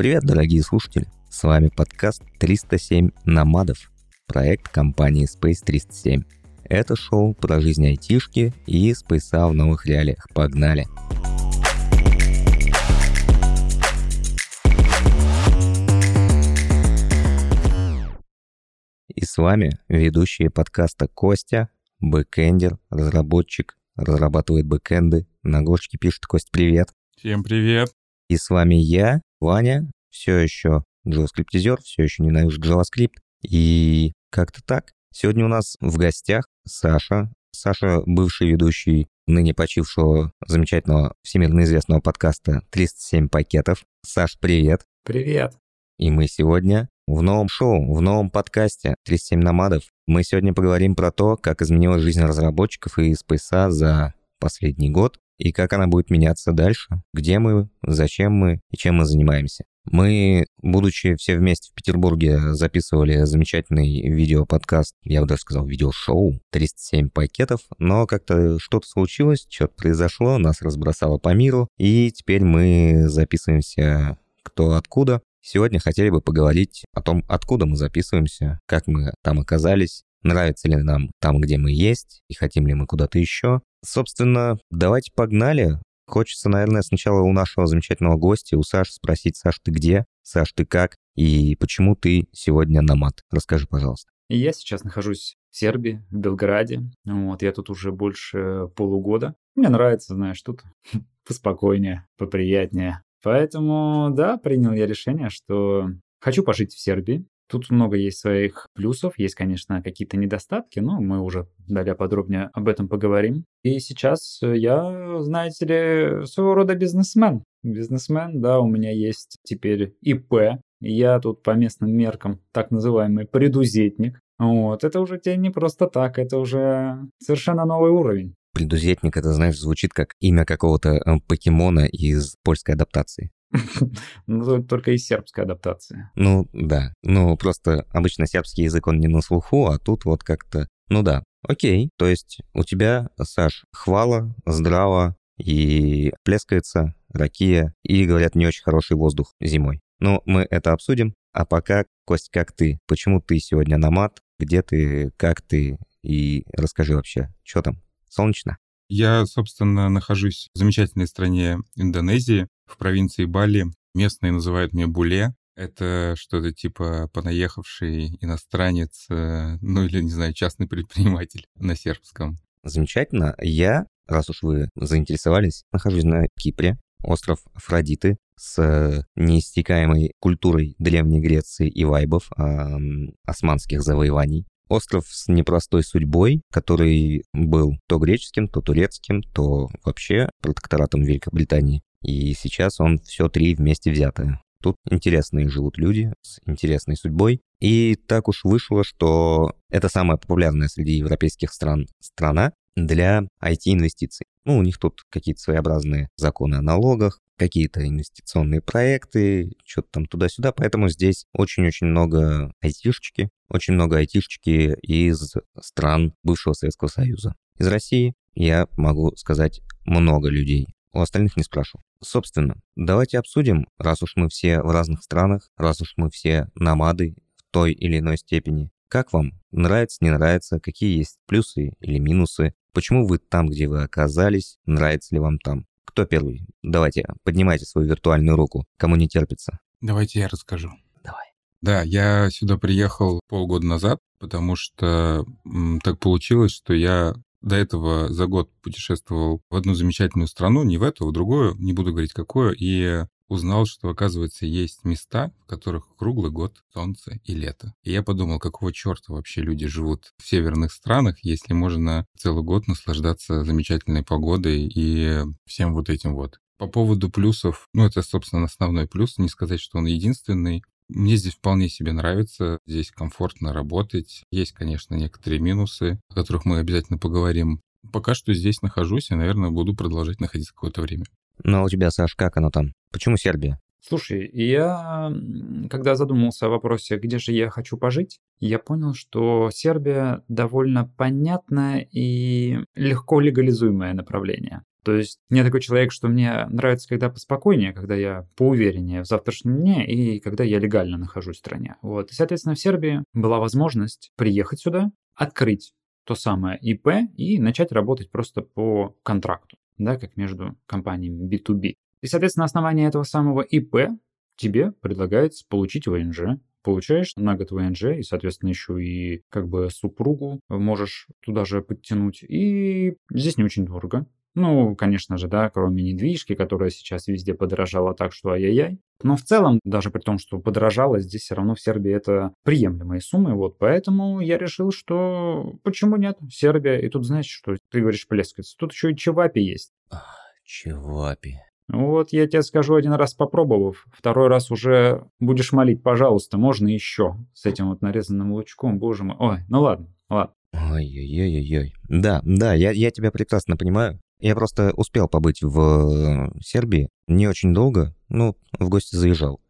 Привет, дорогие слушатели! С вами подкаст 307 Номадов, проект компании Space 307. Это шоу про жизнь айтишки и Space а в новых реалиях. Погнали! И с вами ведущие подкаста Костя, бэкэндер, разработчик, разрабатывает бэкэнды. На Гошке пишет Кость, привет. Всем привет. И с вами я, Ваня, все еще JavaScript-изер, все еще ненавижу JavaScript. И как-то так. Сегодня у нас в гостях Саша. Саша, бывший ведущий ныне почившего замечательного всемирно известного подкаста «307 пакетов». Саш, привет. Привет. И мы сегодня в новом шоу, в новом подкасте «37 номадов». Мы сегодня поговорим про то, как изменилась жизнь разработчиков и спейса за последний год и как она будет меняться дальше, где мы, зачем мы и чем мы занимаемся. Мы, будучи все вместе в Петербурге, записывали замечательный видеоподкаст, я бы даже сказал видеошоу, 307 пакетов, но как-то что-то случилось, что-то произошло, нас разбросало по миру, и теперь мы записываемся кто откуда. Сегодня хотели бы поговорить о том, откуда мы записываемся, как мы там оказались, нравится ли нам там, где мы есть, и хотим ли мы куда-то еще. Собственно, давайте погнали. Хочется, наверное, сначала у нашего замечательного гостя, у Саши спросить, Саш, ты где? Саш, ты как? И почему ты сегодня на мат? Расскажи, пожалуйста. Я сейчас нахожусь в Сербии, в Белграде. Вот, я тут уже больше полугода. Мне нравится, знаешь, тут поспокойнее, поприятнее. Поэтому, да, принял я решение, что хочу пожить в Сербии. Тут много есть своих плюсов, есть, конечно, какие-то недостатки, но мы уже далее подробнее об этом поговорим. И сейчас я, знаете ли, своего рода бизнесмен. Бизнесмен, да, у меня есть теперь ИП. Я тут по местным меркам так называемый предузетник. Вот, это уже тебе не просто так, это уже совершенно новый уровень. Предузетник, это, знаешь, звучит как имя какого-то э, покемона из польской адаптации. Ну, только из сербской адаптации. Ну, да. Ну, просто обычно сербский язык, он не на слуху, а тут вот как-то... Ну да, окей. То есть у тебя, Саш, хвала, здраво и плескается ракия, и, говорят, не очень хороший воздух зимой. Но мы это обсудим. А пока, Кость, как ты? Почему ты сегодня на мат? Где ты? Как ты? И расскажи вообще, что там? Солнечно? Я, собственно, нахожусь в замечательной стране Индонезии, в провинции Бали. Местные называют меня Буле. Это что-то типа понаехавший иностранец, э, ну или, не знаю, частный предприниматель на сербском. Замечательно. Я, раз уж вы заинтересовались, нахожусь на Кипре, остров Афродиты, с неистекаемой культурой Древней Греции и вайбов э, османских завоеваний. Остров с непростой судьбой, который был то греческим, то турецким, то вообще протекторатом Великобритании. И сейчас он все три вместе взятое. Тут интересные живут люди с интересной судьбой. И так уж вышло, что это самая популярная среди европейских стран страна для IT-инвестиций. Ну, у них тут какие-то своеобразные законы о налогах, какие-то инвестиционные проекты, что-то там туда-сюда. Поэтому здесь очень-очень много айтишечки, очень много айтишечки из стран бывшего Советского Союза. Из России я могу сказать много людей. У остальных не спрашивал. Собственно, давайте обсудим, раз уж мы все в разных странах, раз уж мы все намады в той или иной степени. Как вам? Нравится, не нравится? Какие есть плюсы или минусы? Почему вы там, где вы оказались? Нравится ли вам там? Кто первый? Давайте, поднимайте свою виртуальную руку. Кому не терпится? Давайте я расскажу. Давай. Да, я сюда приехал полгода назад, потому что м, так получилось, что я до этого за год путешествовал в одну замечательную страну, не в эту, а в другую, не буду говорить какую, и узнал, что, оказывается, есть места, в которых круглый год солнце и лето. И я подумал, какого черта вообще люди живут в северных странах, если можно целый год наслаждаться замечательной погодой и всем вот этим вот. По поводу плюсов, ну, это, собственно, основной плюс, не сказать, что он единственный. Мне здесь вполне себе нравится, здесь комфортно работать. Есть, конечно, некоторые минусы, о которых мы обязательно поговорим. Пока что здесь нахожусь и, наверное, буду продолжать находиться какое-то время. Ну а у тебя, Саш, как оно там? Почему Сербия? Слушай, я, когда задумался о вопросе, где же я хочу пожить, я понял, что Сербия довольно понятное и легко легализуемое направление. То есть мне такой человек, что мне нравится, когда поспокойнее, когда я поувереннее в завтрашнем дне и когда я легально нахожусь в стране. Вот. И, соответственно, в Сербии была возможность приехать сюда, открыть то самое ИП и начать работать просто по контракту, да, как между компаниями B2B. И, соответственно, на основании этого самого ИП тебе предлагается получить ВНЖ, получаешь на год ВНЖ, и, соответственно, еще и как бы супругу можешь туда же подтянуть. И здесь не очень дорого. Ну, конечно же, да, кроме недвижки, которая сейчас везде подорожала так, что ай-яй-яй. Но в целом, даже при том, что подорожало, здесь все равно в Сербии это приемлемые суммы. Вот поэтому я решил, что почему нет? Сербия. И тут знаешь, что ты говоришь плескаться. Тут еще и Чевапи есть. Чевапи. Вот я тебе скажу один раз попробовав, второй раз уже будешь молить, пожалуйста, можно еще с этим вот нарезанным лучком, боже мой. Ой, ну ладно, ладно. Ой-ой-ой-ой. Да, да, я, я тебя прекрасно понимаю. Я просто успел побыть в э, Сербии не очень долго, ну, в гости заезжал.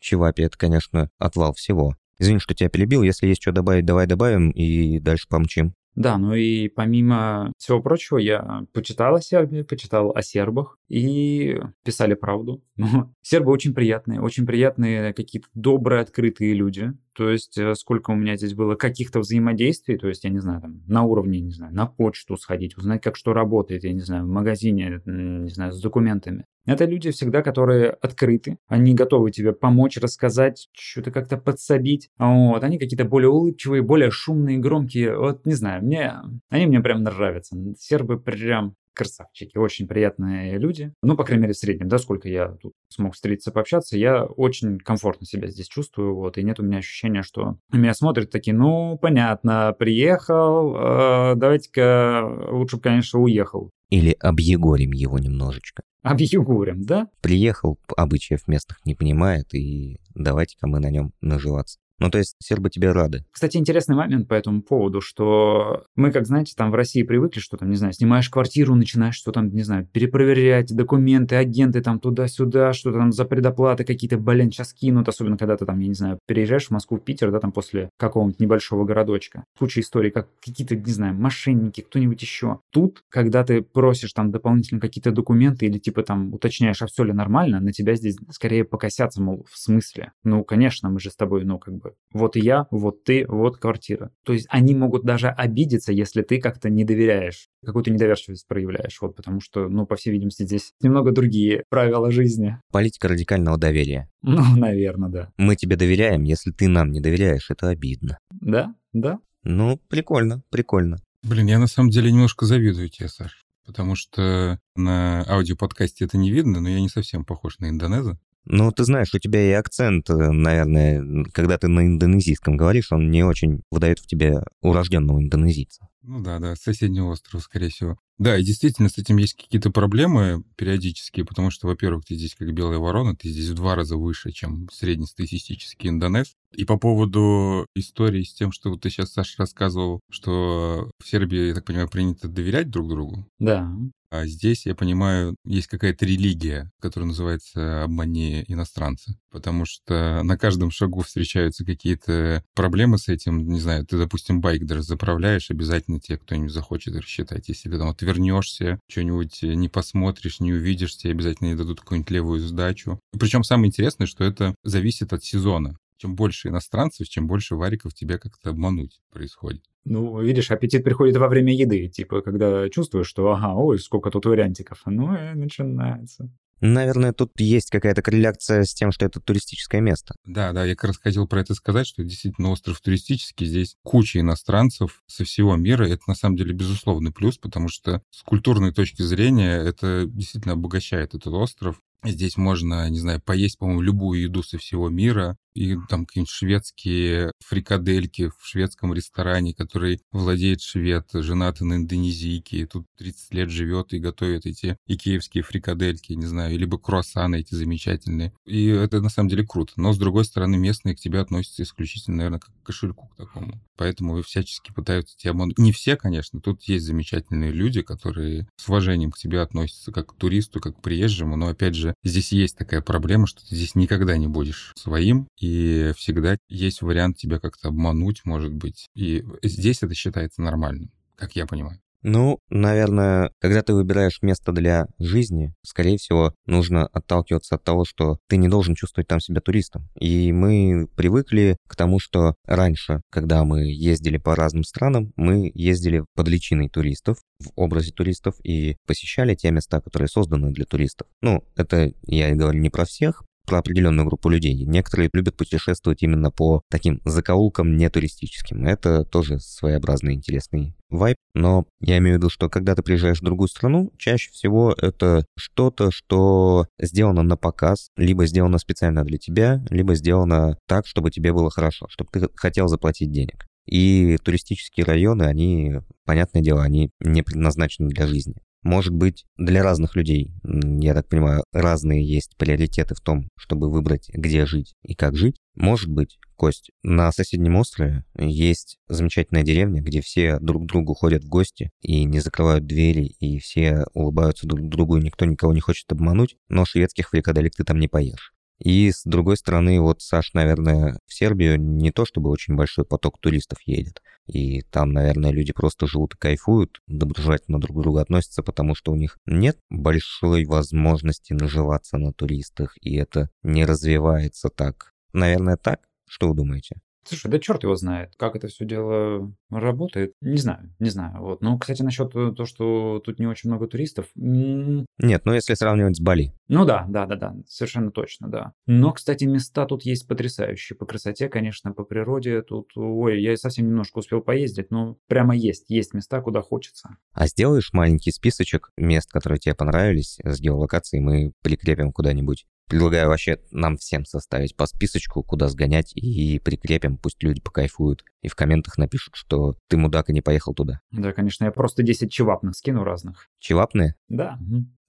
Чевапи — это, конечно, отвал всего. Извини, что тебя перебил, если есть что добавить, давай добавим и дальше помчим. Да, ну и помимо всего прочего, я почитал о Сербии, почитал о сербах, и писали правду. Сербы очень приятные, очень приятные какие-то добрые, открытые люди. То есть э, сколько у меня здесь было каких-то взаимодействий, то есть, я не знаю, там, на уровне, не знаю, на почту сходить, узнать, как что работает, я не знаю, в магазине, не знаю, с документами. Это люди всегда, которые открыты, они готовы тебе помочь, рассказать, что-то как-то подсобить. Вот, они какие-то более улыбчивые, более шумные, громкие. Вот, не знаю, мне, они мне прям нравятся. Сербы прям красавчики, очень приятные люди. Ну, по крайней мере, в среднем, да, сколько я тут смог встретиться, пообщаться, я очень комфортно себя здесь чувствую, вот, и нет у меня ощущения, что меня смотрят такие, ну, понятно, приехал, э, давайте-ка лучше бы, конечно, уехал. Или объегорим его немножечко. Объегорим, да? Приехал, обычаев местных не понимает, и давайте-ка мы на нем наживаться. Ну, то есть сербы тебе рады. Кстати, интересный момент по этому поводу, что мы, как знаете, там в России привыкли, что там, не знаю, снимаешь квартиру, начинаешь что там, не знаю, перепроверять документы, агенты там туда-сюда, что-то там за предоплаты какие-то, блин, сейчас кинут, особенно когда ты там, я не знаю, переезжаешь в Москву, в Питер, да, там после какого-нибудь небольшого городочка. Куча историй, как какие-то, не знаю, мошенники, кто-нибудь еще. Тут, когда ты просишь там дополнительно какие-то документы или типа там уточняешь, а все ли нормально, на тебя здесь скорее покосятся, мол, в смысле? Ну, конечно, мы же с тобой, ну, как бы вот я, вот ты, вот квартира. То есть они могут даже обидеться, если ты как-то не доверяешь, какую-то недоверчивость проявляешь, вот потому что, ну, по всей видимости, здесь немного другие правила жизни. Политика радикального доверия. Ну, наверное, да. Мы тебе доверяем, если ты нам не доверяешь, это обидно. Да, да. Ну, прикольно, прикольно. Блин, я на самом деле немножко завидую тебе, Саш. Потому что на аудиоподкасте это не видно, но я не совсем похож на индонеза. Ну, ты знаешь, у тебя и акцент, э, наверное, когда ты на индонезийском говоришь, он не очень выдает в тебе урожденного индонезийца. Ну да, да, соседний остров, скорее всего. Да, и действительно, с этим есть какие-то проблемы периодические, потому что, во-первых, ты здесь как белая ворона, ты здесь в два раза выше, чем среднестатистический индонез. И по поводу истории с тем, что вот ты сейчас, Саша, рассказывал, что в Сербии, я так понимаю, принято доверять друг другу. Да. А здесь, я понимаю, есть какая-то религия, которая называется «обмани иностранца». Потому что на каждом шагу встречаются какие-то проблемы с этим. Не знаю, ты, допустим, байк даже заправляешь, обязательно тебе кто-нибудь захочет рассчитать. Если ты там отвернешься, что-нибудь не посмотришь, не увидишь, тебе обязательно дадут какую-нибудь левую сдачу. Причем самое интересное, что это зависит от сезона чем больше иностранцев, чем больше вариков тебя как-то обмануть происходит. Ну, видишь, аппетит приходит во время еды, типа, когда чувствуешь, что, ага, ой, сколько тут вариантиков, ну и начинается. Наверное, тут есть какая-то корреляция с тем, что это туристическое место. Да, да, я как раз хотел про это сказать, что действительно остров туристический, здесь куча иностранцев со всего мира, это на самом деле безусловный плюс, потому что с культурной точки зрения это действительно обогащает этот остров. Здесь можно, не знаю, поесть, по-моему, любую еду со всего мира. И там какие-нибудь шведские фрикадельки в шведском ресторане, который владеет швед, женатый на индонезийке, и тут 30 лет живет и готовит эти икеевские фрикадельки, не знаю, либо круассаны эти замечательные. И это на самом деле круто. Но, с другой стороны, местные к тебе относятся исключительно, наверное, как к кошельку к такому. Поэтому всячески пытаются тебя обмануть. Не все, конечно, тут есть замечательные люди, которые с уважением к тебе относятся как к туристу, как к приезжему, но, опять же, здесь есть такая проблема, что ты здесь никогда не будешь своим, и всегда есть вариант тебя как-то обмануть, может быть. И здесь это считается нормальным, как я понимаю. Ну, наверное, когда ты выбираешь место для жизни, скорее всего, нужно отталкиваться от того, что ты не должен чувствовать там себя туристом. И мы привыкли к тому, что раньше, когда мы ездили по разным странам, мы ездили под личиной туристов, в образе туристов и посещали те места, которые созданы для туристов. Ну, это я говорю не про всех, про определенную группу людей. Некоторые любят путешествовать именно по таким закоулкам не туристическим. Это тоже своеобразный интересный вайб. Но я имею в виду, что когда ты приезжаешь в другую страну, чаще всего это что-то, что сделано на показ, либо сделано специально для тебя, либо сделано так, чтобы тебе было хорошо, чтобы ты хотел заплатить денег. И туристические районы, они, понятное дело, они не предназначены для жизни. Может быть, для разных людей, я так понимаю, разные есть приоритеты в том, чтобы выбрать, где жить и как жить. Может быть, Кость, на соседнем острове есть замечательная деревня, где все друг к другу ходят в гости и не закрывают двери, и все улыбаются друг другу, и никто никого не хочет обмануть, но шведских фрикаделек ты там не поешь. И с другой стороны, вот, Саш, наверное, в Сербию не то чтобы очень большой поток туристов едет. И там, наверное, люди просто живут и кайфуют, доброжелательно друг к другу относятся, потому что у них нет большой возможности наживаться на туристах, и это не развивается так. Наверное, так? Что вы думаете? Слушай, да черт его знает, как это все дело работает. Не знаю, не знаю. Вот. Ну, кстати, насчет того, что тут не очень много туристов. Нет, ну если сравнивать с Бали. Ну да, да, да, да, совершенно точно, да. Но, кстати, места тут есть потрясающие. По красоте, конечно, по природе тут... Ой, я совсем немножко успел поездить, но прямо есть, есть места, куда хочется. А сделаешь маленький списочек мест, которые тебе понравились с геолокацией, мы прикрепим куда-нибудь Предлагаю вообще нам всем составить по списочку, куда сгонять, и прикрепим, пусть люди покайфуют. И в комментах напишут, что ты мудак и не поехал туда. Да, конечно, я просто 10 чевапных скину разных. Чевапные? Да.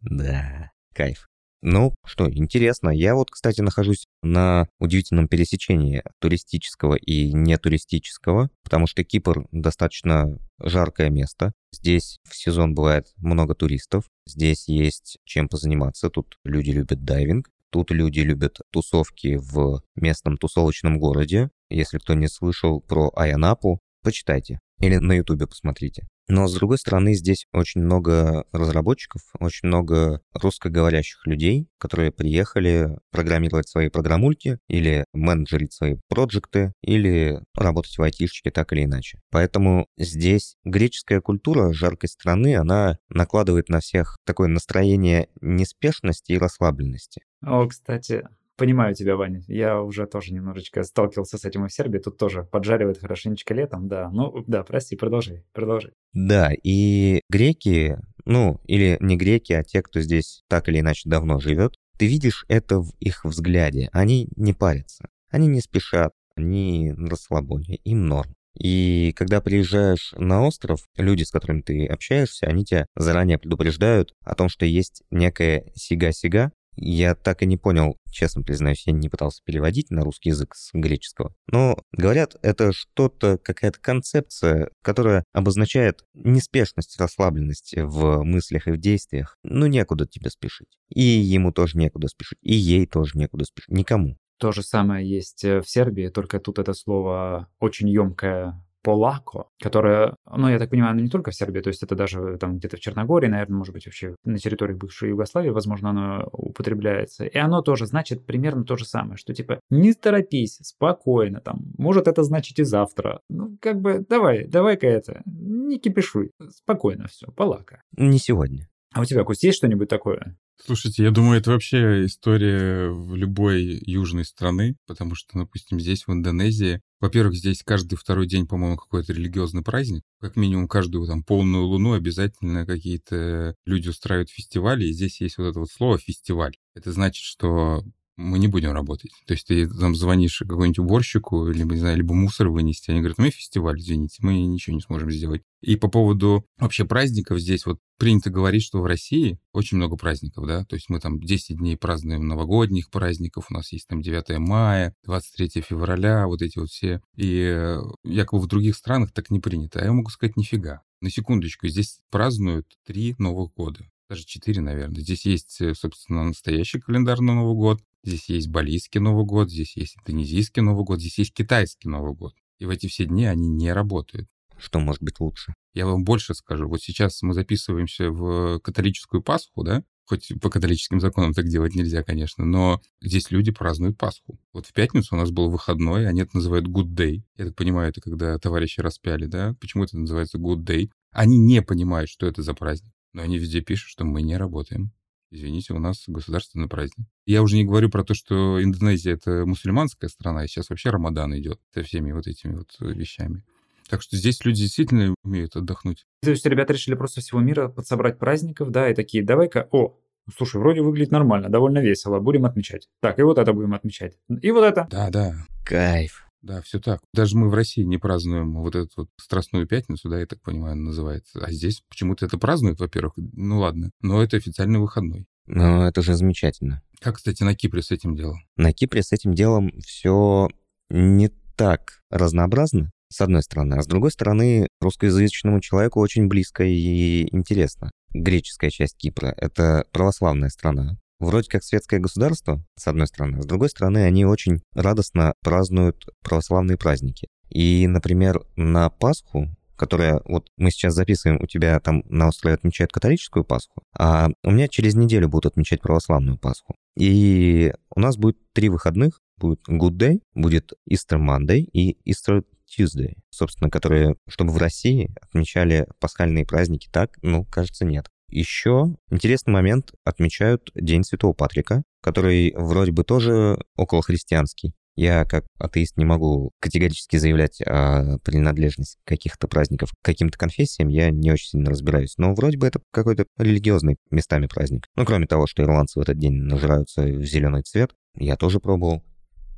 Да, кайф. Ну, что, интересно. Я вот, кстати, нахожусь на удивительном пересечении туристического и нетуристического, потому что Кипр достаточно жаркое место. Здесь в сезон бывает много туристов. Здесь есть чем позаниматься. Тут люди любят дайвинг. Тут люди любят тусовки в местном тусовочном городе. Если кто не слышал про Аянапу, почитайте. Или на ютубе посмотрите. Но, с другой стороны, здесь очень много разработчиков, очень много русскоговорящих людей, которые приехали программировать свои программульки или менеджерить свои проекты, или работать в айтишечке так или иначе. Поэтому здесь греческая культура жаркой страны, она накладывает на всех такое настроение неспешности и расслабленности. О, кстати, Понимаю тебя, Ваня. Я уже тоже немножечко сталкивался с этим в Сербии. Тут тоже поджаривает хорошенечко летом, да. Ну, да, прости, продолжай, продолжай. Да, и греки, ну, или не греки, а те, кто здесь так или иначе давно живет, ты видишь это в их взгляде. Они не парятся, они не спешат, они на расслабоне, им норм. И когда приезжаешь на остров, люди, с которыми ты общаешься, они тебя заранее предупреждают о том, что есть некая сига-сига, я так и не понял, честно признаюсь, я не пытался переводить на русский язык с греческого. Но, говорят, это что-то, какая-то концепция, которая обозначает неспешность, расслабленность в мыслях и в действиях. Ну, некуда тебе спешить. И ему тоже некуда спешить, и ей тоже некуда спешить, никому. То же самое есть э, в Сербии, только тут это слово очень емкое Полако, которая, ну, я так понимаю, она не только в Сербии, то есть это даже там где-то в Черногории, наверное, может быть, вообще на территории бывшей Югославии, возможно, оно употребляется. И оно тоже значит примерно то же самое, что типа не торопись, спокойно, там, может это значить и завтра. Ну, как бы, давай, давай-ка это, не кипишуй, спокойно все, полака. Не сегодня. А у тебя, Кость, есть что-нибудь такое? Слушайте, я думаю, это вообще история в любой южной страны, потому что, допустим, здесь, в Индонезии, во-первых, здесь каждый второй день, по-моему, какой-то религиозный праздник. Как минимум, каждую там полную луну обязательно какие-то люди устраивают фестивали, и здесь есть вот это вот слово «фестиваль». Это значит, что мы не будем работать. То есть ты там звонишь какому-нибудь уборщику, либо, не знаю, либо мусор вынести, они говорят, мы фестиваль, извините, мы ничего не сможем сделать. И по поводу вообще праздников здесь вот принято говорить, что в России очень много праздников, да, то есть мы там 10 дней празднуем новогодних праздников, у нас есть там 9 мая, 23 февраля, вот эти вот все, и э, якобы в других странах так не принято, а я могу сказать, нифига. На секундочку, здесь празднуют три Новых года даже четыре, наверное. Здесь есть, э, собственно, настоящий календарный Новый год, Здесь есть балийский Новый год, здесь есть индонезийский Новый год, здесь есть китайский Новый год. И в эти все дни они не работают. Что может быть лучше? Я вам больше скажу. Вот сейчас мы записываемся в католическую Пасху, да? Хоть по католическим законам так делать нельзя, конечно, но здесь люди празднуют Пасху. Вот в пятницу у нас был выходной, они это называют Good Day. Я так понимаю, это когда товарищи распяли, да? Почему это называется Good Day? Они не понимают, что это за праздник. Но они везде пишут, что мы не работаем. Извините, у нас государственный праздник. Я уже не говорю про то, что Индонезия — это мусульманская страна, и сейчас вообще Рамадан идет со всеми вот этими вот вещами. Так что здесь люди действительно умеют отдохнуть. То есть ребята решили просто всего мира подсобрать праздников, да, и такие, давай-ка, о, слушай, вроде выглядит нормально, довольно весело, будем отмечать. Так, и вот это будем отмечать. И вот это. Да, да. Кайф. Да, все так. Даже мы в России не празднуем вот эту вот Страстную Пятницу, да, я так понимаю, называется. А здесь почему-то это празднуют, во-первых. Ну ладно, но это официальный выходной. Ну, это же замечательно. Как, кстати, на Кипре с этим делом? На Кипре с этим делом все не так разнообразно, с одной стороны. А с другой стороны, русскоязычному человеку очень близко и интересно. Греческая часть Кипра — это православная страна. Вроде как светское государство, с одной стороны. С другой стороны, они очень радостно празднуют православные праздники. И, например, на Пасху которая вот мы сейчас записываем, у тебя там на острове отмечают католическую Пасху, а у меня через неделю будут отмечать православную Пасху. И у нас будет три выходных. Будет Good Day, будет Easter Monday и Easter Tuesday, собственно, которые, чтобы в России отмечали пасхальные праздники так, ну, кажется, нет. Еще интересный момент отмечают День Святого Патрика, который вроде бы тоже около христианский. Я как атеист не могу категорически заявлять о принадлежности каких-то праздников к каким-то конфессиям, я не очень сильно разбираюсь. Но вроде бы это какой-то религиозный местами праздник. Ну, кроме того, что ирландцы в этот день нажираются в зеленый цвет, я тоже пробовал.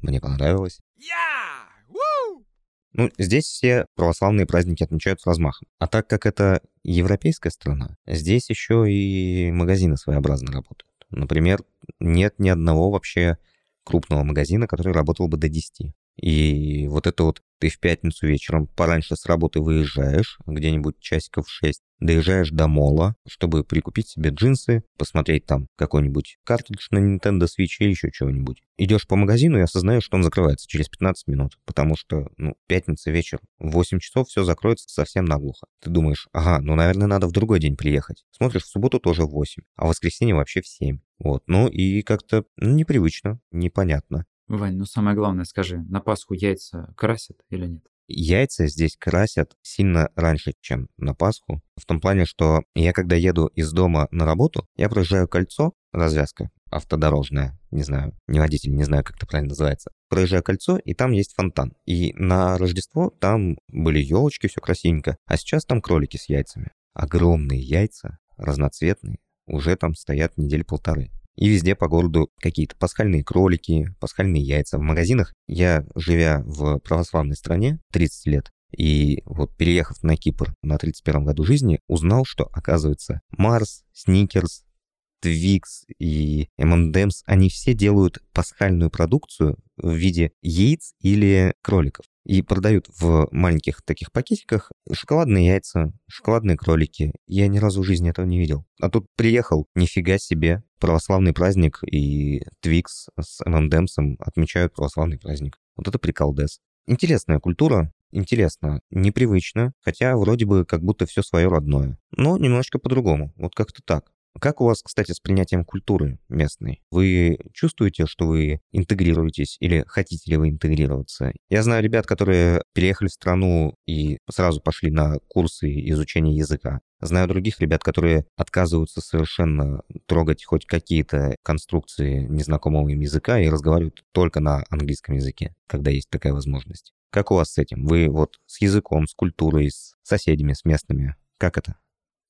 Мне понравилось. Yeah! Ну, здесь все православные праздники отмечают с размахом. А так как это европейская страна, здесь еще и магазины своеобразно работают. Например, нет ни одного вообще крупного магазина, который работал бы до 10. И вот это вот ты в пятницу вечером пораньше с работы выезжаешь, где-нибудь часиков 6, доезжаешь до мола, чтобы прикупить себе джинсы, посмотреть там какой-нибудь картридж на Nintendo Switch или еще чего-нибудь. Идешь по магазину и осознаешь, что он закрывается через 15 минут, потому что, ну, пятница вечер, в 8 часов все закроется совсем наглухо. Ты думаешь, ага, ну, наверное, надо в другой день приехать. Смотришь, в субботу тоже в 8, а в воскресенье вообще в 7. Вот, ну и как-то ну, непривычно, непонятно. Вань, ну самое главное, скажи, на Пасху яйца красят или нет? Яйца здесь красят сильно раньше, чем на Пасху. В том плане, что я когда еду из дома на работу, я проезжаю кольцо, развязка автодорожная, не знаю, не водитель, не знаю, как это правильно называется. Проезжаю кольцо, и там есть фонтан. И на Рождество там были елочки, все красивенько, а сейчас там кролики с яйцами. Огромные яйца, разноцветные, уже там стоят недели полторы. И везде по городу какие-то пасхальные кролики, пасхальные яйца. В магазинах я, живя в православной стране 30 лет, и вот переехав на Кипр на 31 году жизни, узнал, что, оказывается, Марс, Сникерс, Твикс и M&M's, они все делают пасхальную продукцию в виде яиц или кроликов и продают в маленьких таких пакетиках шоколадные яйца, шоколадные кролики. Я ни разу в жизни этого не видел. А тут приехал, нифига себе, православный праздник, и Твикс с M&M's ом отмечают православный праздник. Вот это приколдес. Интересная культура, интересно, непривычно, хотя вроде бы как будто все свое родное. Но немножко по-другому, вот как-то так. Как у вас, кстати, с принятием культуры местной? Вы чувствуете, что вы интегрируетесь или хотите ли вы интегрироваться? Я знаю ребят, которые переехали в страну и сразу пошли на курсы изучения языка. Знаю других ребят, которые отказываются совершенно трогать хоть какие-то конструкции незнакомого им языка и разговаривают только на английском языке, когда есть такая возможность. Как у вас с этим? Вы вот с языком, с культурой, с соседями, с местными? Как это?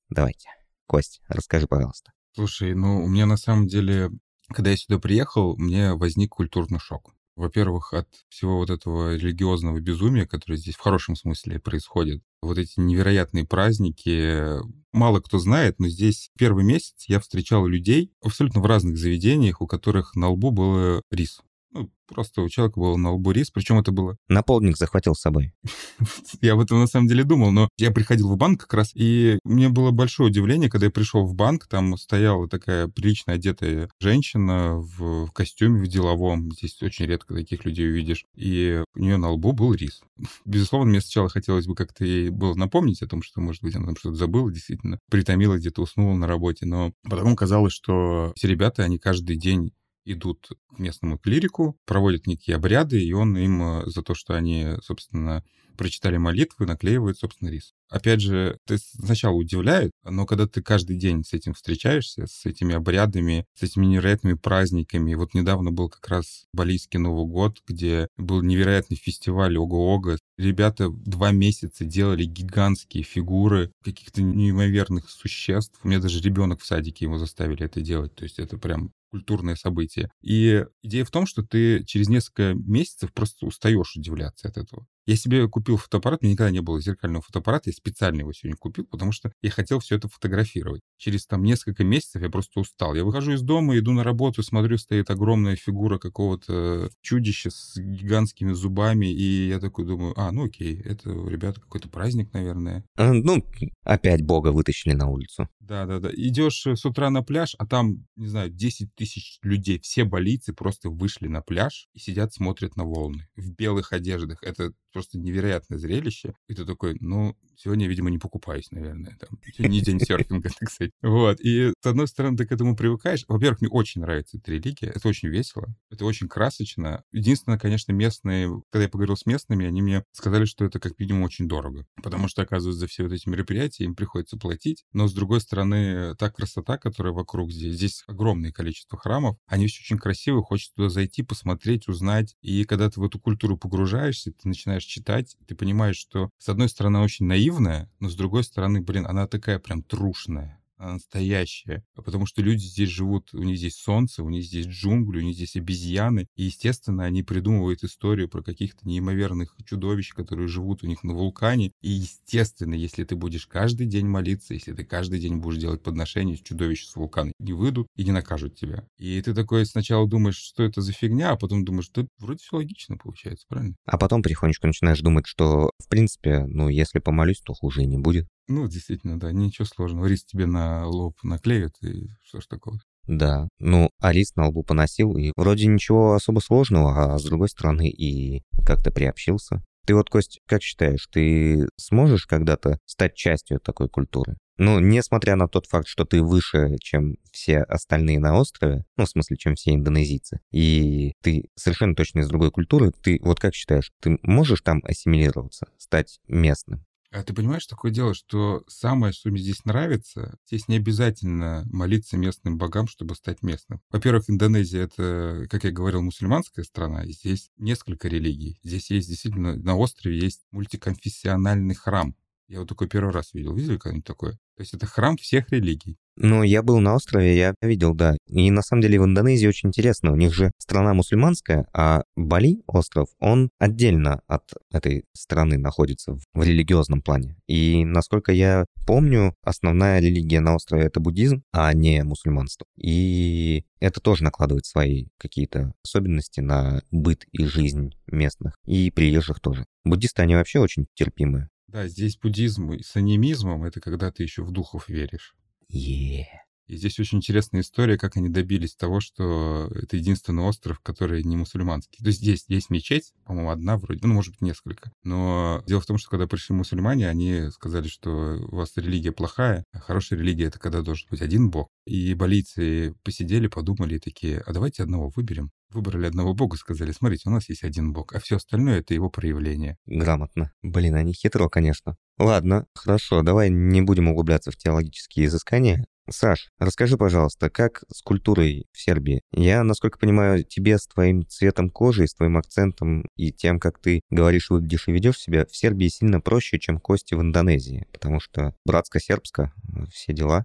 Давайте. Кость, расскажи, пожалуйста. Слушай, ну, у меня на самом деле, когда я сюда приехал, мне возник культурный шок. Во-первых, от всего вот этого религиозного безумия, которое здесь в хорошем смысле происходит. Вот эти невероятные праздники. Мало кто знает, но здесь первый месяц я встречал людей абсолютно в разных заведениях, у которых на лбу был рис. Ну, просто у человека был на лбу рис, причем это было... Наполник захватил с собой. Я об этом на самом деле думал, но я приходил в банк как раз, и мне было большое удивление, когда я пришел в банк, там стояла такая прилично одетая женщина в костюме в деловом. Здесь очень редко таких людей увидишь. И у нее на лбу был рис. Безусловно, мне сначала хотелось бы как-то ей было напомнить о том, что, может быть, она там что-то забыла, действительно, притомила где-то, уснула на работе. Но потом казалось, что все ребята, они каждый день идут к местному клирику, проводят некие обряды, и он им э, за то, что они, собственно, прочитали молитвы, наклеивает, собственно, рис. Опять же, это сначала удивляет, но когда ты каждый день с этим встречаешься, с этими обрядами, с этими невероятными праздниками, вот недавно был как раз Балийский Новый год, где был невероятный фестиваль Ого-Ого. Ребята два месяца делали гигантские фигуры каких-то неимоверных существ. У меня даже ребенок в садике его заставили это делать. То есть это прям культурное событие. И идея в том, что ты через несколько месяцев просто устаешь удивляться от этого. Я себе купил фотоаппарат, меня никогда не было зеркального фотоаппарата, я специально его сегодня купил, потому что я хотел все это фотографировать. Через там несколько месяцев я просто устал. Я выхожу из дома, иду на работу, смотрю, стоит огромная фигура какого-то чудища с гигантскими зубами, и я такой думаю, а, ну окей, это, ребята, какой-то праздник, наверное. А, ну, опять бога вытащили на улицу. Да-да-да. Идешь с утра на пляж, а там, не знаю, 10 тысяч людей, все болицы просто вышли на пляж и сидят, смотрят на волны в белых одеждах. Это просто невероятное зрелище. И ты такой, ну, сегодня, видимо, не покупаюсь, наверное. Там, не день серфинга, так сказать. Вот. И, с одной стороны, ты к этому привыкаешь. Во-первых, мне очень нравится эта религия. Это очень весело. Это очень красочно. Единственное, конечно, местные... Когда я поговорил с местными, они мне сказали, что это как минимум очень дорого. Потому что, оказывается, за все вот эти мероприятия им приходится платить. Но, с другой стороны, та красота, которая вокруг здесь, здесь огромное количество храмов, они все очень красивые, хочется туда зайти, посмотреть, узнать. И когда ты в эту культуру погружаешься, ты начинаешь читать, ты понимаешь, что, с одной стороны, очень наивная, но с другой стороны, блин, она такая прям трушная настоящее. Потому что люди здесь живут, у них здесь солнце, у них здесь джунгли, у них здесь обезьяны. И, естественно, они придумывают историю про каких-то неимоверных чудовищ, которые живут у них на вулкане. И, естественно, если ты будешь каждый день молиться, если ты каждый день будешь делать подношения, чудовища с вулкана не выйдут и не накажут тебя. И ты такой сначала думаешь, что это за фигня, а потом думаешь, что вроде все логично получается, правильно? А потом потихонечку начинаешь думать, что, в принципе, ну, если помолюсь, то хуже не будет. Ну, действительно, да, ничего сложного. Рис тебе на лоб наклеят, и что ж такого. Да, ну, а лист на лбу поносил, и вроде ничего особо сложного, а с другой стороны и как-то приобщился. Ты вот, Кость, как считаешь, ты сможешь когда-то стать частью такой культуры? Ну, несмотря на тот факт, что ты выше, чем все остальные на острове, ну, в смысле, чем все индонезийцы, и ты совершенно точно из другой культуры, ты вот как считаешь, ты можешь там ассимилироваться, стать местным? А ты понимаешь, такое дело, что самое, что мне здесь нравится, здесь не обязательно молиться местным богам, чтобы стать местным. Во-первых, Индонезия — это, как я говорил, мусульманская страна, и здесь несколько религий. Здесь есть действительно, на острове есть мультиконфессиональный храм. Я вот такой первый раз видел. Видели когда-нибудь такое? То есть это храм всех религий. Ну, я был на острове, я видел, да. И на самом деле в Индонезии очень интересно. У них же страна мусульманская, а Бали, остров, он отдельно от этой страны находится в религиозном плане. И, насколько я помню, основная религия на острове — это буддизм, а не мусульманство. И это тоже накладывает свои какие-то особенности на быт и жизнь местных, и приезжих тоже. Буддисты, они вообще очень терпимые. Да, здесь буддизм с анимизмом — это когда ты еще в духов веришь. Yeah. И здесь очень интересная история, как они добились того, что это единственный остров, который не мусульманский. То есть здесь есть мечеть, по-моему, одна вроде, ну, может быть, несколько. Но дело в том, что когда пришли мусульмане, они сказали, что у вас религия плохая, а хорошая религия — это когда должен быть один бог. И болийцы посидели, подумали и такие, а давайте одного выберем. Выбрали одного бога, сказали, смотрите, у нас есть один бог, а все остальное — это его проявление. Грамотно. Блин, они хитро, конечно. Ладно, хорошо, давай не будем углубляться в теологические изыскания. Саш, расскажи, пожалуйста, как с культурой в Сербии? Я, насколько понимаю, тебе с твоим цветом кожи, с твоим акцентом и тем, как ты говоришь, выглядишь и ведешь себя, в Сербии сильно проще, чем Кости в Индонезии, потому что братско-сербско, э, все дела.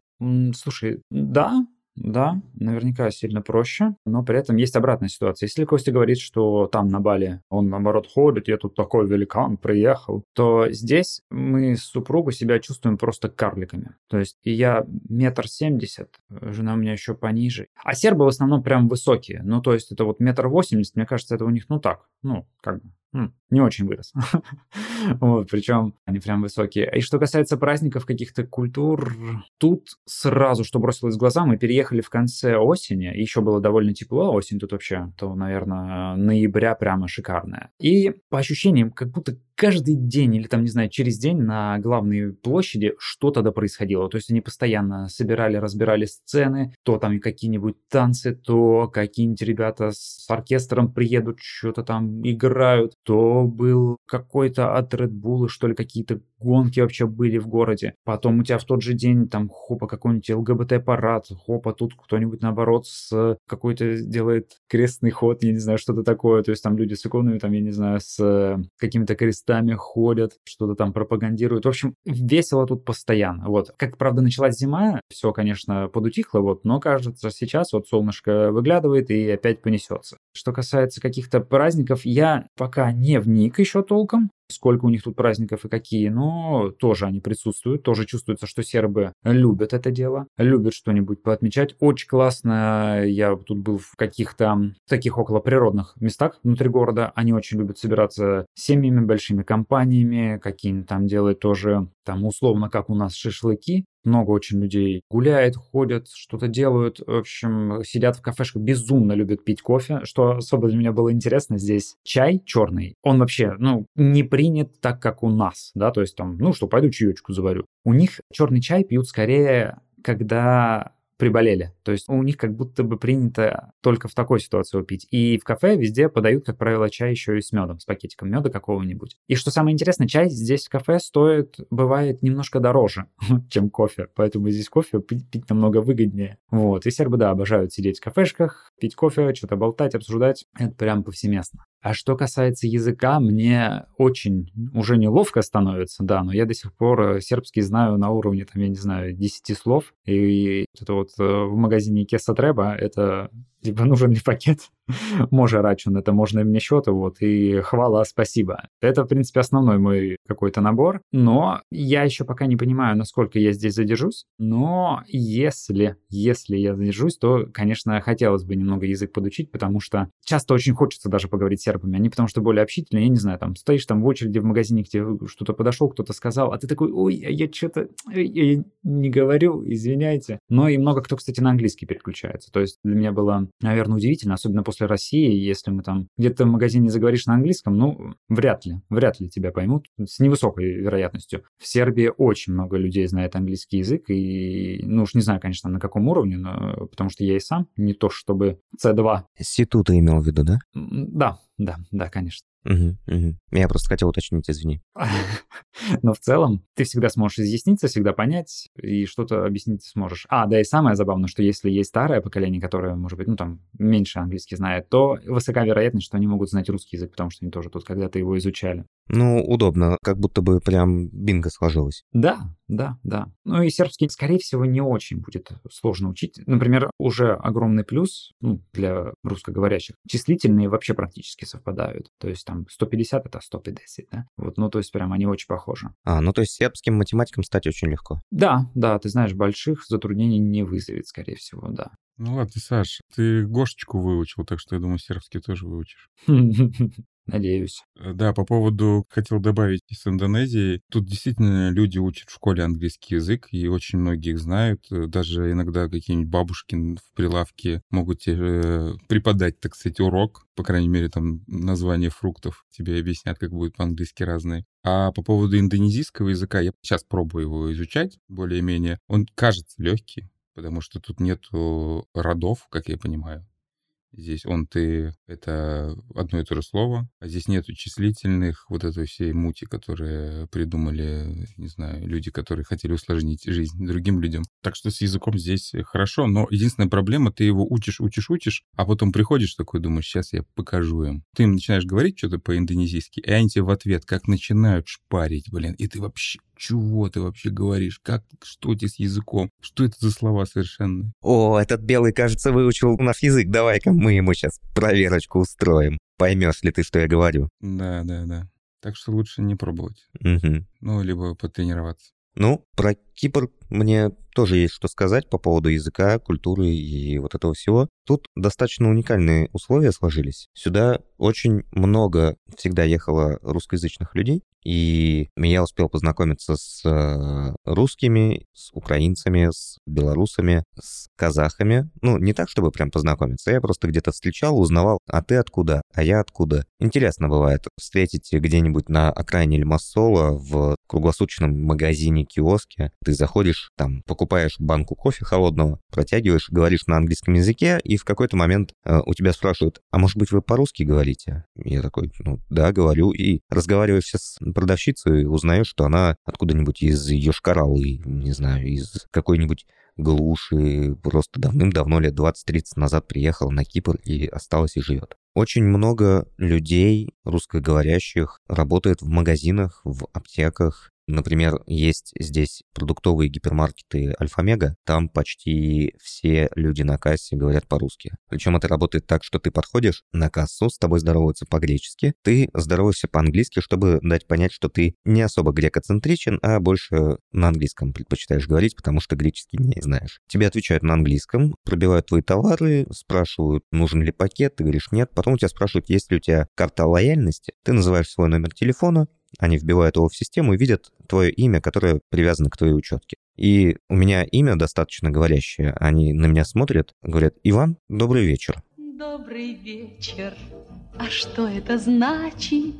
Слушай, да, да, наверняка сильно проще, но при этом есть обратная ситуация. Если Костя говорит, что там на Бали он наоборот ходит, я тут такой великан приехал, то здесь мы с супругой себя чувствуем просто карликами. То есть я метр семьдесят, жена у меня еще пониже. А сербы в основном прям высокие. Ну, то есть это вот метр восемьдесят, мне кажется, это у них, ну так, ну, как бы, не очень вырос. вот, причем они прям высокие. И что касается праздников каких-то культур, тут сразу, что бросилось в глаза, мы переехали в конце осени, еще было довольно тепло, осень тут вообще, то, наверное, ноября прямо шикарная. И по ощущениям, как будто каждый день или там, не знаю, через день на главной площади что-то да происходило. То есть они постоянно собирали, разбирали сцены, то там какие-нибудь танцы, то какие-нибудь ребята с оркестром приедут, что-то там играют, то был какой-то от Red Bull, что ли, какие-то гонки вообще были в городе. Потом у тебя в тот же день там хопа какой-нибудь ЛГБТ-парад, хопа тут кто-нибудь наоборот с какой-то делает крестный ход, я не знаю, что-то такое. То есть там люди с иконами, там, я не знаю, с какими-то крестами ходят, что-то там пропагандируют. В общем, весело тут постоянно. Вот. Как, правда, началась зима, все, конечно, подутихло, вот, но кажется, сейчас вот солнышко выглядывает и опять понесется. Что касается каких-то праздников, я пока не вник еще толком, сколько у них тут праздников и какие, но тоже они присутствуют, тоже чувствуется, что сербы любят это дело, любят что-нибудь поотмечать. Очень классно, я тут был в каких-то таких около природных местах внутри города, они очень любят собираться семьями, большими компаниями, какие-нибудь там делать тоже, там условно, как у нас шашлыки, много очень людей гуляет, ходят, что-то делают. В общем, сидят в кафешках, безумно любят пить кофе. Что особо для меня было интересно здесь, чай черный, он вообще, ну, не принят так, как у нас, да, то есть там, ну что, пойду чаечку заварю. У них черный чай пьют скорее, когда приболели. То есть у них как будто бы принято только в такой ситуации пить. И в кафе везде подают, как правило, чай еще и с медом, с пакетиком меда какого-нибудь. И что самое интересное, чай здесь в кафе стоит, бывает немножко дороже, чем кофе. Поэтому здесь кофе пить, пить намного выгоднее. Вот. И сербы, да, обожают сидеть в кафешках, пить кофе, что-то болтать, обсуждать. Это прям повсеместно. А что касается языка, мне очень уже неловко становится, да, но я до сих пор э, сербский знаю на уровне, там, я не знаю, 10 слов. И это вот э, в магазине Кеса Треба, это типа нужен ли пакет, може рачун, это можно мне счету, вот, и хвала, спасибо. Это, в принципе, основной мой какой-то набор, но я еще пока не понимаю, насколько я здесь задержусь, но если, если я задержусь, то, конечно, хотелось бы немного язык подучить, потому что часто очень хочется даже поговорить с сербами, они потому что более общительные, я не знаю, там, стоишь там в очереди в магазине, где что-то подошел, кто-то сказал, а ты такой, ой, а я что-то не говорю, извиняйте. Но и много кто, кстати, на английский переключается, то есть для меня было наверное, удивительно, особенно после России, если мы там где-то в магазине заговоришь на английском, ну, вряд ли, вряд ли тебя поймут, с невысокой вероятностью. В Сербии очень много людей знает английский язык, и, ну, уж не знаю, конечно, на каком уровне, но потому что я и сам не то чтобы C2. C2 ты имел в виду, да? Да, да, да, конечно. Угу, угу. Я просто хотел уточнить, извини. Но в целом ты всегда сможешь изъясниться, всегда понять и что-то объяснить сможешь. А, да и самое забавное, что если есть старое поколение, которое, может быть, ну там меньше английский знает, то высока вероятность, что они могут знать русский язык, потому что они тоже тут когда-то его изучали. Ну, удобно, как будто бы прям бинго сложилось. Да, да, да. Ну и сербский, скорее всего, не очень будет сложно учить. Например, уже огромный плюс ну, для русскоговорящих. Числительные вообще практически совпадают. То есть там 150 это 150, да? Вот, ну то есть прям они очень похожи. А, ну то есть сербским математикам стать очень легко. Да, да, ты знаешь, больших затруднений не вызовет, скорее всего, да. Ну ладно, Саш, ты Гошечку выучил, так что я думаю, сербский тоже выучишь. Надеюсь. Э, да, по поводу, хотел добавить из Индонезии. Тут действительно люди учат в школе английский язык, и очень многие их знают. Э, даже иногда какие-нибудь бабушки в прилавке могут тебе преподать, так сказать, урок. По крайней мере, там название фруктов тебе объяснят, как будет по-английски разные. А по поводу индонезийского языка, я сейчас пробую его изучать более-менее. Он кажется легкий, потому что тут нету родов, как я понимаю. Здесь он, ты — это одно и то же слово. А здесь нету числительных, вот этой всей мути, которые придумали, не знаю, люди, которые хотели усложнить жизнь другим людям. Так что с языком здесь хорошо, но единственная проблема, ты его учишь, учишь, учишь, а потом приходишь такой, думаешь, сейчас я покажу им. Ты им начинаешь говорить что-то по-индонезийски, и они тебе в ответ как начинают шпарить, блин, и ты вообще чего ты вообще говоришь? Как, что тебе с языком? Что это за слова совершенно? О, этот белый, кажется, выучил наш язык. Давай-ка мы ему сейчас проверочку устроим. Поймешь ли ты, что я говорю? Да, да, да. Так что лучше не пробовать. Угу. Ну, либо потренироваться. Ну, про Кипр мне тоже есть что сказать по поводу языка, культуры и вот этого всего. Тут достаточно уникальные условия сложились. Сюда очень много всегда ехало русскоязычных людей, и я успел познакомиться с э, русскими, с украинцами, с белорусами, с казахами. Ну, не так, чтобы прям познакомиться, я просто где-то встречал, узнавал, а ты откуда, а я откуда. Интересно бывает встретить где-нибудь на окраине Лимассола в круглосуточном магазине, киоске. Ты заходишь, там, покупаешь банку кофе холодного, протягиваешь, говоришь на английском языке, и в какой-то момент э, у тебя спрашивают, а может быть вы по-русски говорите? Я такой, ну да, говорю, и разговариваешь с продавщицей, узнаешь, что она откуда-нибудь из Йошкар-Олы, не знаю, из какой-нибудь глуши, просто давным-давно, лет 20-30 назад приехала на Кипр и осталась и живет. Очень много людей русскоговорящих работает в магазинах, в аптеках, Например, есть здесь продуктовые гипермаркеты Альфа-Мега, там почти все люди на кассе говорят по-русски. Причем это работает так, что ты подходишь на кассу, с тобой здороваются по-гречески, ты здороваешься по-английски, чтобы дать понять, что ты не особо грекоцентричен, а больше на английском предпочитаешь говорить, потому что греческий не знаешь. Тебе отвечают на английском, пробивают твои товары, спрашивают, нужен ли пакет, ты говоришь нет, потом у тебя спрашивают, есть ли у тебя карта лояльности, ты называешь свой номер телефона, они вбивают его в систему и видят твое имя, которое привязано к твоей учетке. И у меня имя достаточно говорящее. Они на меня смотрят, говорят, Иван, добрый вечер. Добрый вечер. А что это значит?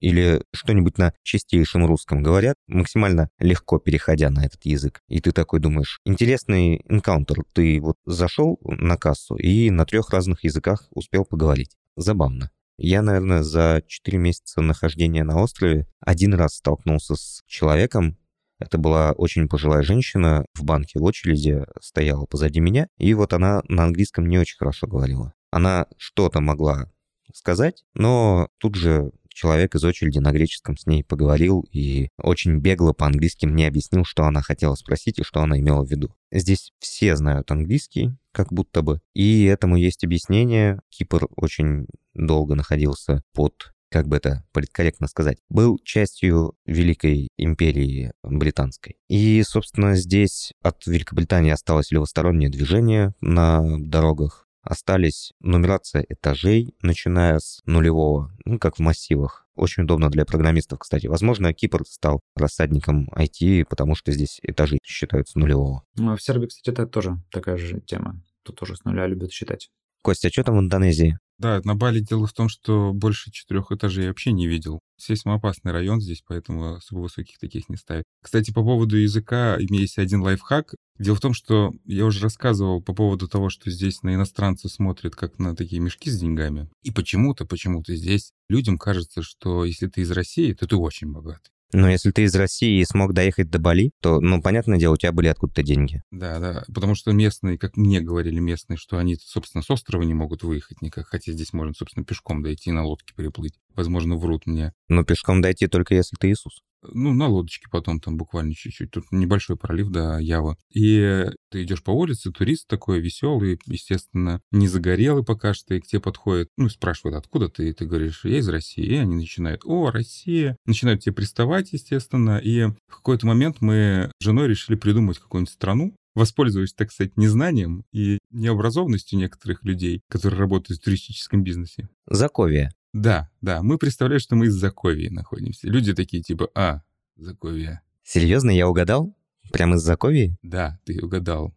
Или что-нибудь на чистейшем русском говорят, максимально легко переходя на этот язык. И ты такой думаешь, интересный энкаунтер. Ты вот зашел на кассу и на трех разных языках успел поговорить. Забавно. Я, наверное, за 4 месяца нахождения на острове один раз столкнулся с человеком, это была очень пожилая женщина в банке в очереди, стояла позади меня, и вот она на английском не очень хорошо говорила. Она что-то могла сказать, но тут же человек из очереди на греческом с ней поговорил и очень бегло по-английски мне объяснил, что она хотела спросить и что она имела в виду. Здесь все знают английский, как будто бы, и этому есть объяснение. Кипр очень долго находился под как бы это политкорректно сказать, был частью Великой империи британской. И, собственно, здесь от Великобритании осталось левостороннее движение на дорогах, остались нумерация этажей, начиная с нулевого, ну, как в массивах. Очень удобно для программистов, кстати. Возможно, Кипр стал рассадником IT, потому что здесь этажи считаются нулевого. Ну, а в Сербии, кстати, это тоже такая же тема. Тут тоже с нуля любят считать. Костя, а что там в Индонезии? Да, на Бали дело в том, что больше четырех этажей я вообще не видел. Сейсмоопасный район здесь, поэтому особо высоких таких не ставят. Кстати, по поводу языка, у меня есть один лайфхак. Дело в том, что я уже рассказывал по поводу того, что здесь на иностранцев смотрят как на такие мешки с деньгами. И почему-то, почему-то здесь людям кажется, что если ты из России, то ты очень богатый. Но если ты из России и смог доехать до Бали, то, ну, понятное дело, у тебя были откуда-то деньги. Да, да, потому что местные, как мне говорили местные, что они, собственно, с острова не могут выехать никак, хотя здесь можно, собственно, пешком дойти и на лодке переплыть. Возможно, врут мне. Но пешком дойти только если ты Иисус. Ну, на лодочке потом там буквально чуть-чуть. Тут небольшой пролив до Ява. И ты идешь по улице, турист такой веселый, естественно, не загорелый пока что, и к тебе подходит, ну, спрашивают, откуда ты? И ты говоришь, я из России. И они начинают, о, Россия. Начинают тебе приставать, естественно. И в какой-то момент мы с женой решили придумать какую-нибудь страну, воспользуясь, так сказать, незнанием и необразованностью некоторых людей, которые работают в туристическом бизнесе. Заковия. Да, да, мы представляем, что мы из Заковии находимся. Люди такие типа, а, Заковия. Серьезно, я угадал? Прямо из Заковии? Да, ты угадал.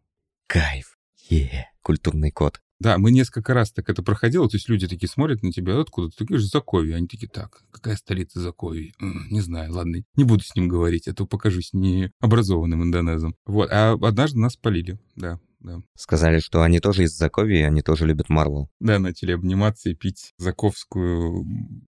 Кайф. Е, культурный код. Да, мы несколько раз так это проходило, то есть люди такие смотрят на тебя, откуда ты говоришь, Заковия. Они такие, так, какая столица Заковии? Не знаю, ладно, не буду с ним говорить, а то покажусь необразованным индонезом. Вот, а однажды нас полили, да, да. Сказали, что они тоже из Заковии, они тоже любят Марвел. Да, начали обниматься и пить заковскую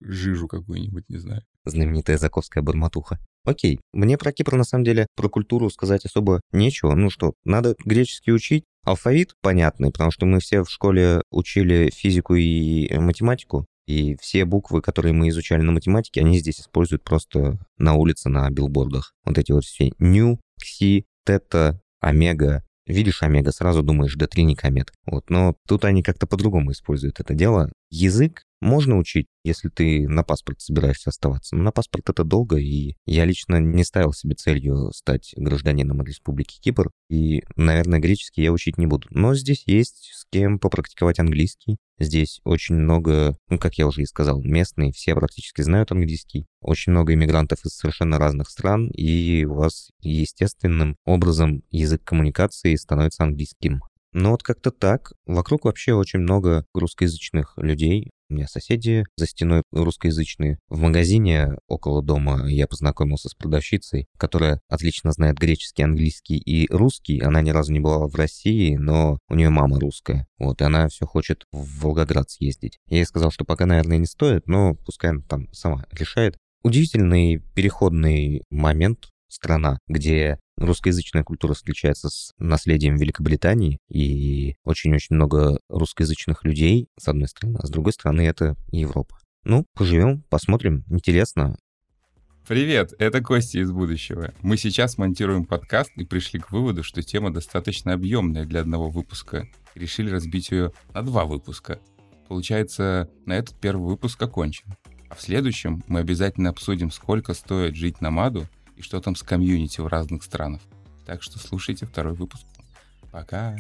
жижу какую-нибудь, не знаю. Знаменитая заковская барматуха. Окей, мне про Кипр, на самом деле, про культуру сказать особо нечего. Ну что, надо греческий учить, Алфавит понятный, потому что мы все в школе учили физику и математику. И все буквы, которые мы изучали на математике, они здесь используют просто на улице, на билбордах. Вот эти вот все ню, кси, тета, омега, Видишь омега, сразу думаешь, да три не комет. Вот, но тут они как-то по-другому используют это дело. Язык можно учить, если ты на паспорт собираешься оставаться. Но на паспорт это долго, и я лично не ставил себе целью стать гражданином Республики Кипр. И, наверное, греческий я учить не буду. Но здесь есть с кем попрактиковать английский. Здесь очень много, ну, как я уже и сказал, местные, все практически знают английский. Очень много иммигрантов из совершенно разных стран, и у вас естественным образом язык коммуникации становится английским. Ну вот как-то так. Вокруг вообще очень много русскоязычных людей. У меня соседи за стеной русскоязычные. В магазине около дома я познакомился с продавщицей, которая отлично знает греческий, английский и русский. Она ни разу не была в России, но у нее мама русская. Вот, и она все хочет в Волгоград съездить. Я ей сказал, что пока, наверное, не стоит, но пускай она там сама решает. Удивительный переходный момент страна, где русскоязычная культура встречается с наследием Великобритании, и очень-очень много русскоязычных людей, с одной стороны, а с другой стороны это Европа. Ну, поживем, посмотрим, интересно. Привет, это Костя из будущего. Мы сейчас монтируем подкаст и пришли к выводу, что тема достаточно объемная для одного выпуска. решили разбить ее на два выпуска. Получается, на этот первый выпуск окончен. А в следующем мы обязательно обсудим, сколько стоит жить на Маду и что там с комьюнити в разных странах. Так что слушайте второй выпуск. Пока.